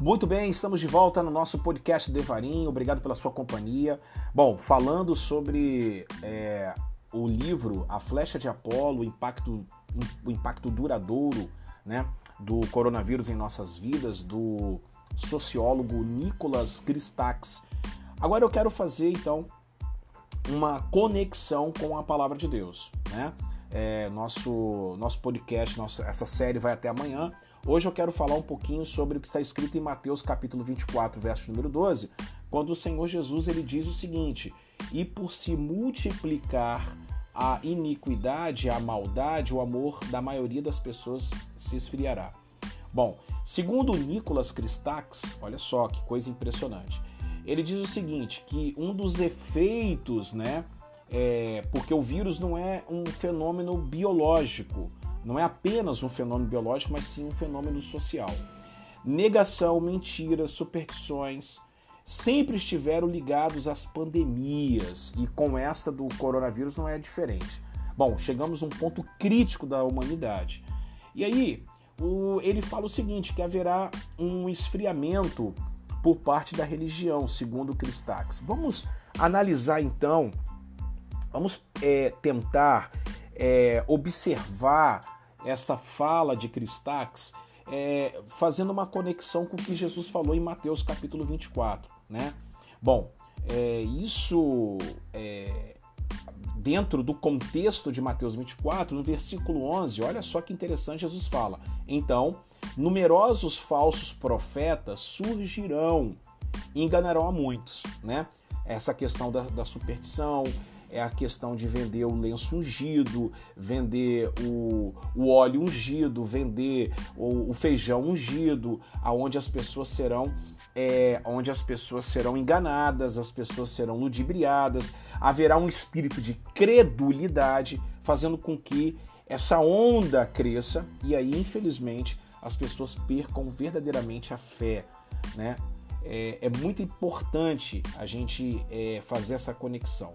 Muito bem, estamos de volta no nosso podcast Devarim. Obrigado pela sua companhia. Bom, falando sobre é, o livro A Flecha de Apolo, o impacto, o impacto duradouro né, do coronavírus em nossas vidas, do sociólogo Nicolas Christakis. Agora eu quero fazer então uma conexão com a palavra de Deus. Né? É, nosso, nosso podcast, nossa, essa série vai até amanhã. Hoje eu quero falar um pouquinho sobre o que está escrito em Mateus capítulo 24, verso número 12, quando o Senhor Jesus ele diz o seguinte: "E por se multiplicar a iniquidade, a maldade, o amor da maioria das pessoas se esfriará." Bom, segundo Nicolas Christakis, olha só que coisa impressionante. Ele diz o seguinte, que um dos efeitos, né, é, porque o vírus não é um fenômeno biológico, não é apenas um fenômeno biológico, mas sim um fenômeno social. Negação, mentiras, superstições sempre estiveram ligados às pandemias e com esta do coronavírus não é diferente. Bom, chegamos a um ponto crítico da humanidade. E aí, o, ele fala o seguinte: que haverá um esfriamento por parte da religião, segundo Cristax. Vamos analisar então, vamos é, tentar é, observar essa fala de Cristax é, fazendo uma conexão com o que Jesus falou em Mateus capítulo 24, né? Bom, é, isso é, dentro do contexto de Mateus 24, no versículo 11, olha só que interessante Jesus fala. Então, numerosos falsos profetas surgirão e enganarão a muitos, né? Essa questão da, da superstição, é a questão de vender o lenço ungido, vender o, o óleo ungido, vender o, o feijão ungido, aonde as pessoas serão é, onde as pessoas serão enganadas, as pessoas serão ludibriadas, haverá um espírito de credulidade, fazendo com que essa onda cresça e aí, infelizmente, as pessoas percam verdadeiramente a fé, né? É, é muito importante a gente é, fazer essa conexão.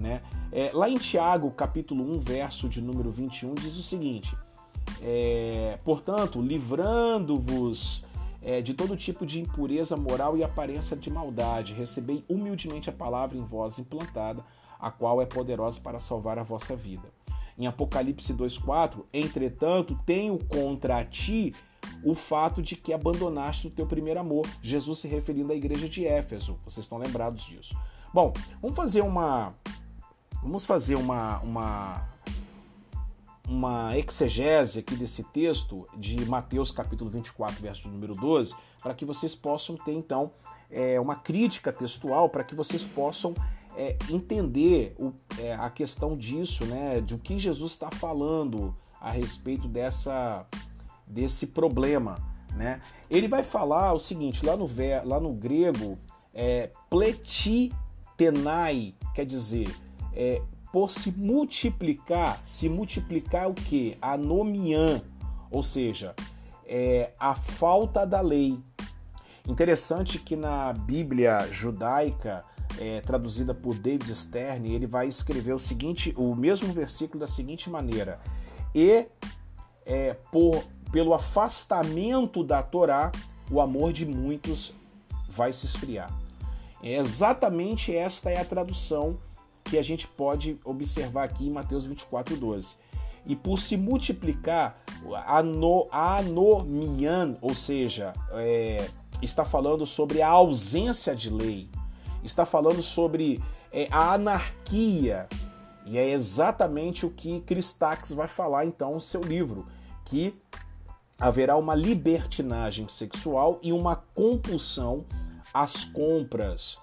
Né? É, lá em Tiago, capítulo 1, verso de número 21, diz o seguinte: é, Portanto, livrando-vos é, de todo tipo de impureza moral e aparência de maldade, recebei humildemente a palavra em vós implantada, a qual é poderosa para salvar a vossa vida. Em Apocalipse 2,4, entretanto, tenho contra ti o fato de que abandonaste o teu primeiro amor. Jesus se referindo à igreja de Éfeso. Vocês estão lembrados disso. Bom, vamos fazer uma, Vamos fazer uma, uma, uma exegese aqui desse texto de Mateus capítulo 24, verso número 12, para que vocês possam ter então é, uma crítica textual, para que vocês possam é, entender o, é, a questão disso, né, de o que Jesus está falando a respeito dessa, desse problema. Né? Ele vai falar o seguinte, lá no, lá no grego, é, pletitenai, quer dizer, é, por se multiplicar, se multiplicar o que? Anomian, ou seja, é, a falta da lei. Interessante que na Bíblia judaica, é, traduzida por David Stern, ele vai escrever o seguinte, o mesmo versículo da seguinte maneira: e é, por, pelo afastamento da Torá, o amor de muitos vai se esfriar. É exatamente esta é a tradução que a gente pode observar aqui em Mateus 24, 12. E por se multiplicar, ano, anomian, ou seja, é, está falando sobre a ausência de lei, está falando sobre é, a anarquia, e é exatamente o que Cristax vai falar então no seu livro, que haverá uma libertinagem sexual e uma compulsão às compras,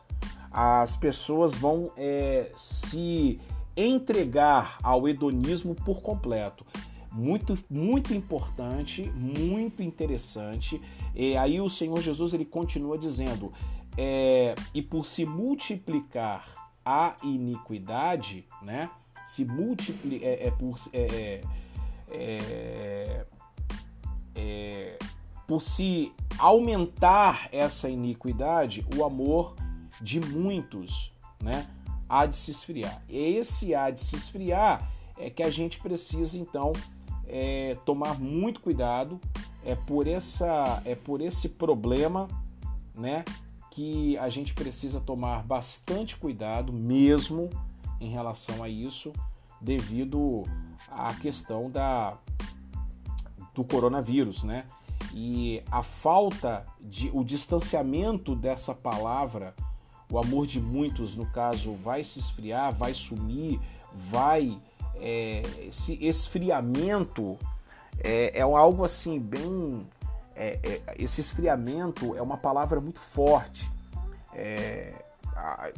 as pessoas vão é, se entregar ao hedonismo por completo. Muito, muito importante, muito interessante. E aí o Senhor Jesus ele continua dizendo: é, e por se multiplicar a iniquidade, né? Se multiplicar é, é, por é, é, é, por se aumentar essa iniquidade, o amor de muitos, né, há de se esfriar. Esse há de se esfriar é que a gente precisa então é, tomar muito cuidado. É por, essa, é por esse problema né, que a gente precisa tomar bastante cuidado mesmo em relação a isso, devido à questão da, do coronavírus, né? E a falta de o distanciamento dessa palavra, o amor de muitos, no caso, vai se esfriar, vai sumir, vai é, esse esfriamento é, é, algo assim bem é, é, esse esfriamento é uma palavra muito forte. É,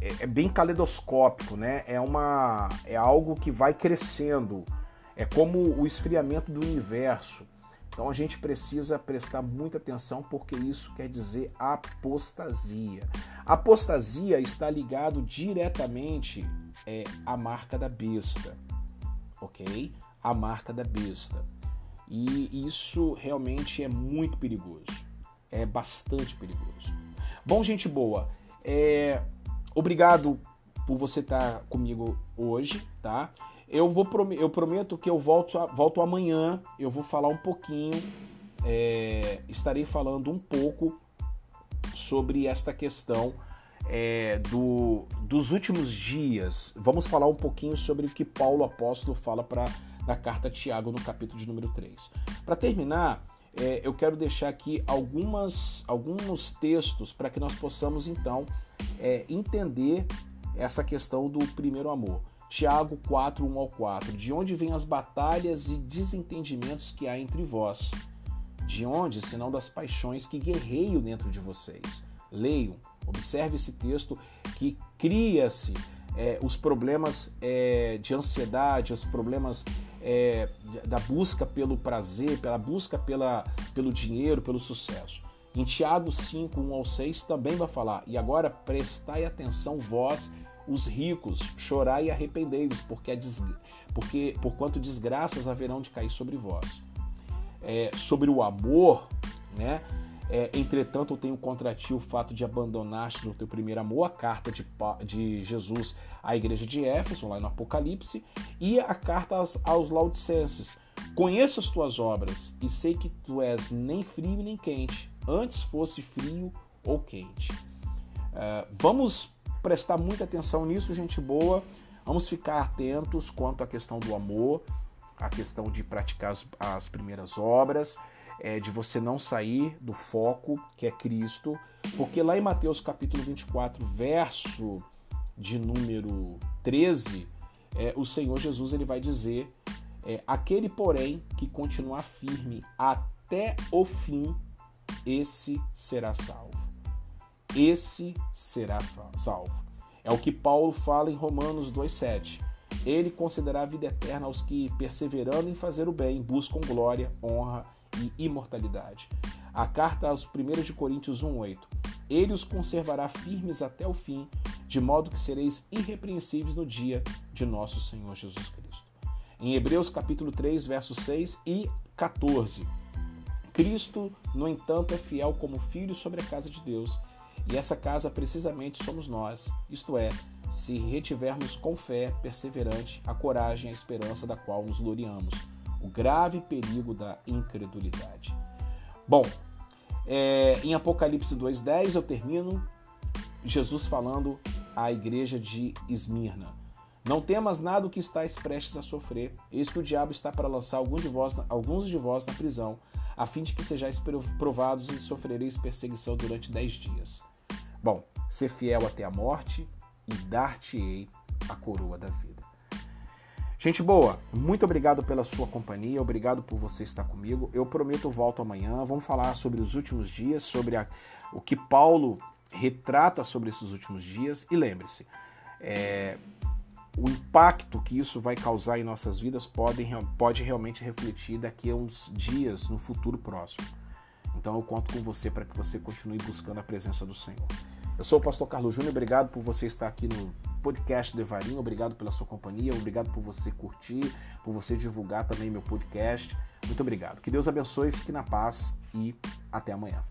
é, é, bem caleidoscópico né? É uma é algo que vai crescendo. É como o esfriamento do universo então a gente precisa prestar muita atenção porque isso quer dizer apostasia. Apostasia está ligado diretamente é, à marca da besta, ok? A marca da besta. E isso realmente é muito perigoso. É bastante perigoso. Bom, gente boa, é... obrigado por você estar comigo hoje, tá? Eu vou eu prometo que eu volto, volto amanhã. Eu vou falar um pouquinho, é, estarei falando um pouco sobre esta questão é, do, dos últimos dias. Vamos falar um pouquinho sobre o que Paulo apóstolo fala para na carta a Tiago no capítulo de número 3. Para terminar, é, eu quero deixar aqui algumas, alguns textos para que nós possamos então é, entender essa questão do primeiro amor. Tiago 4, 1 ao 4. De onde vêm as batalhas e desentendimentos que há entre vós? De onde, senão das paixões que guerreiam dentro de vocês? Leiam, observe esse texto que cria-se é, os problemas é, de ansiedade, os problemas é, da busca pelo prazer, pela busca pela, pelo dinheiro, pelo sucesso. Em Tiago 5, 1 ao 6 também vai falar, e agora prestai atenção vós os ricos, chorai e arrependei-vos, porque, porque porquanto desgraças haverão de cair sobre vós. É, sobre o amor, né? É, entretanto, eu tenho contra ti o fato de abandonaste o teu primeiro amor, a carta de, de Jesus à igreja de Éfeso, lá no Apocalipse, e a carta aos, aos Laodicenses. Conheço as tuas obras e sei que tu és nem frio nem quente, antes fosse frio ou quente. É, vamos prestar muita atenção nisso, gente boa. Vamos ficar atentos quanto à questão do amor, a questão de praticar as, as primeiras obras, é, de você não sair do foco que é Cristo, porque lá em Mateus capítulo 24, verso de número 13, é, o Senhor Jesus ele vai dizer: é, aquele, porém, que continuar firme até o fim, esse será salvo esse será salvo. É o que Paulo fala em Romanos 2,7. Ele concederá a vida eterna aos que, perseverando em fazer o bem, buscam glória, honra e imortalidade. A carta aos 1 de Coríntios 1,8. Ele os conservará firmes até o fim, de modo que sereis irrepreensíveis no dia de nosso Senhor Jesus Cristo. Em Hebreus capítulo 3, versos 6 e 14. Cristo, no entanto, é fiel como filho sobre a casa de Deus e essa casa precisamente somos nós, isto é, se retivermos com fé perseverante a coragem e a esperança da qual nos gloriamos, o grave perigo da incredulidade. Bom, é, em Apocalipse 2,10 eu termino Jesus falando à igreja de Esmirna. Não temas nada do que estáis prestes a sofrer, eis que o diabo está para lançar alguns de vós, alguns de vós na prisão, a fim de que sejais provados e sofrereis perseguição durante dez dias. Bom, ser fiel até a morte e dar-te-ei a coroa da vida. Gente boa, muito obrigado pela sua companhia, obrigado por você estar comigo. Eu prometo volto amanhã. Vamos falar sobre os últimos dias, sobre a, o que Paulo retrata sobre esses últimos dias. E lembre-se, é, o impacto que isso vai causar em nossas vidas pode, pode realmente refletir daqui a uns dias no futuro próximo. Então eu conto com você para que você continue buscando a presença do Senhor. Eu sou o pastor Carlos Júnior, obrigado por você estar aqui no podcast Devarinho, obrigado pela sua companhia, obrigado por você curtir, por você divulgar também meu podcast. Muito obrigado. Que Deus abençoe, fique na paz e até amanhã.